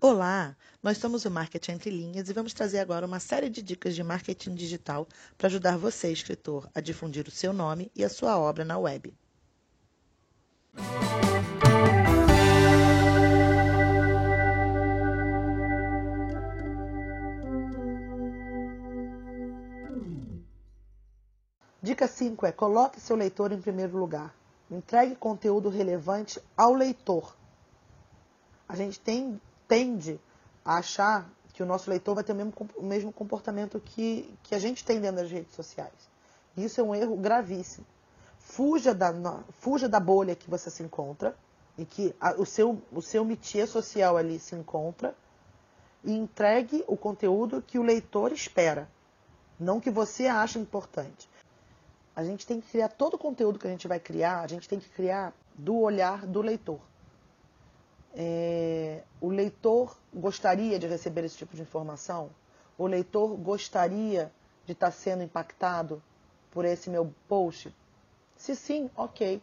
Olá, nós somos o Marketing Entre Linhas e vamos trazer agora uma série de dicas de marketing digital para ajudar você, escritor, a difundir o seu nome e a sua obra na web. Dica 5 é: coloque seu leitor em primeiro lugar. Entregue conteúdo relevante ao leitor. A gente tem, tende a achar que o nosso leitor vai ter o mesmo, o mesmo comportamento que, que a gente tem dentro das redes sociais. Isso é um erro gravíssimo. Fuja da, fuja da bolha que você se encontra, e que a, o, seu, o seu métier social ali se encontra, e entregue o conteúdo que o leitor espera, não que você acha importante. A gente tem que criar todo o conteúdo que a gente vai criar, a gente tem que criar do olhar do leitor. É, leitor gostaria de receber esse tipo de informação? O leitor gostaria de estar sendo impactado por esse meu post? Se sim, ok.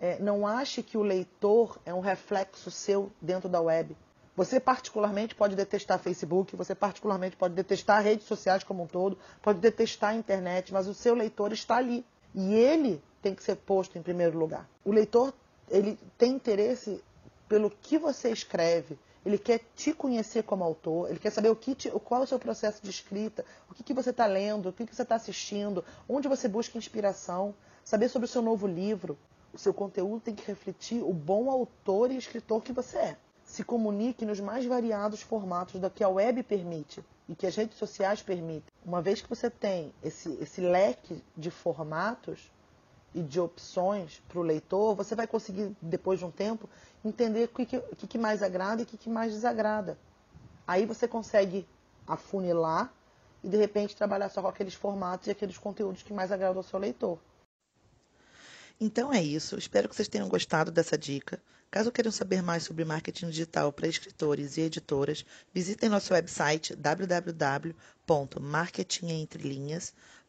É, não ache que o leitor é um reflexo seu dentro da web. Você particularmente pode detestar Facebook, você particularmente pode detestar redes sociais como um todo, pode detestar a internet, mas o seu leitor está ali. E ele tem que ser posto em primeiro lugar. O leitor ele tem interesse pelo que você escreve, ele quer te conhecer como autor, ele quer saber o que te, qual é o seu processo de escrita, o que, que você está lendo, o que, que você está assistindo, onde você busca inspiração, saber sobre o seu novo livro. O seu conteúdo tem que refletir o bom autor e escritor que você é se comunique nos mais variados formatos da que a web permite e que as redes sociais permitem. Uma vez que você tem esse, esse leque de formatos e de opções para o leitor, você vai conseguir, depois de um tempo, entender o que, que, que mais agrada e o que, que mais desagrada. Aí você consegue afunilar e, de repente, trabalhar só com aqueles formatos e aqueles conteúdos que mais agradam ao seu leitor. Então é isso. Espero que vocês tenham gostado dessa dica. Caso queiram saber mais sobre marketing digital para escritores e editoras, visitem nosso website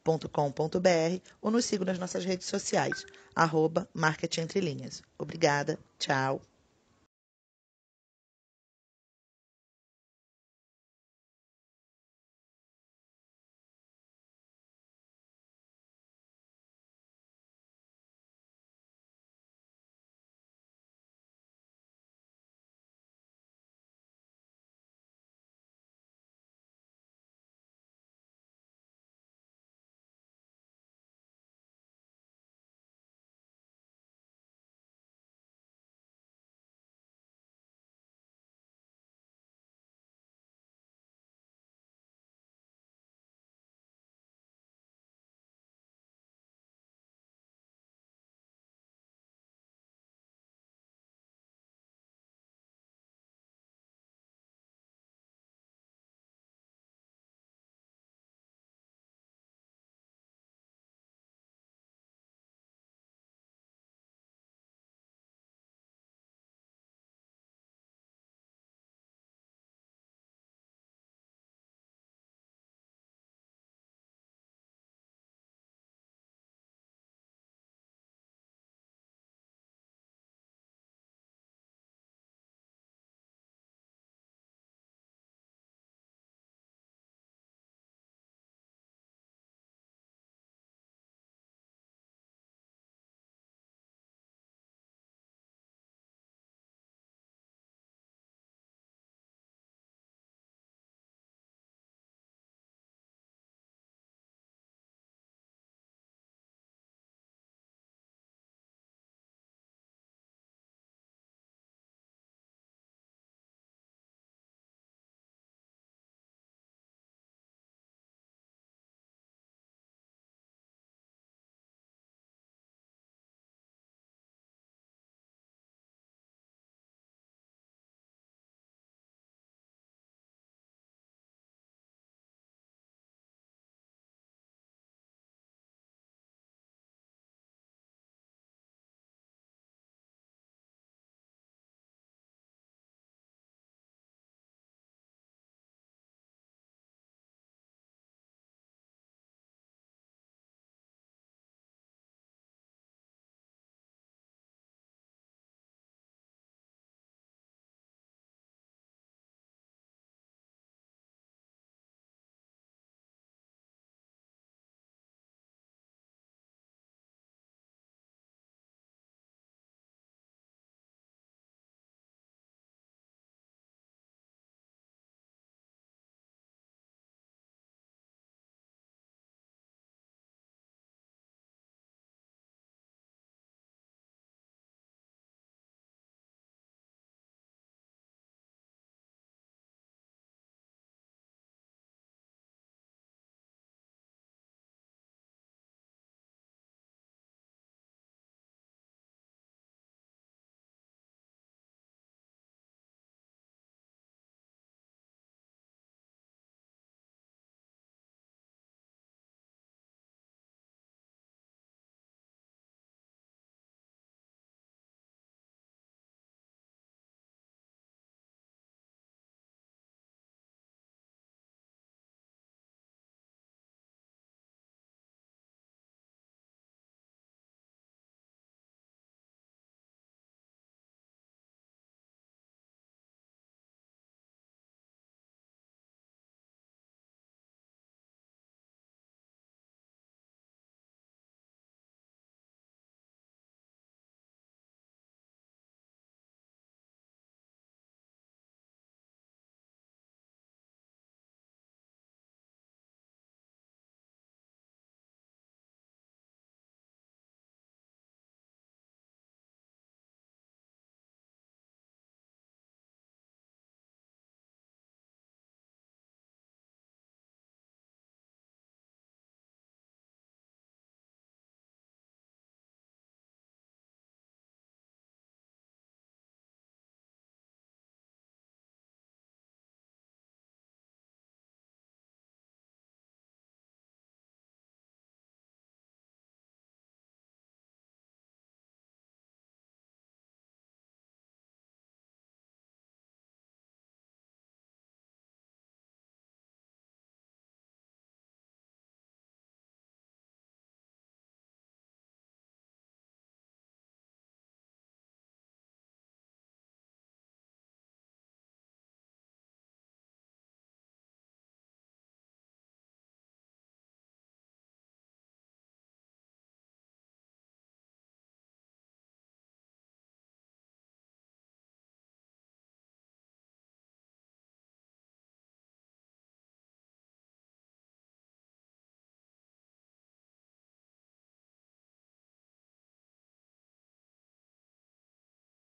www.marketingentrelinhas.com.br ou nos sigam nas nossas redes sociais, arroba Marketing Entre Linhas. Obrigada, tchau.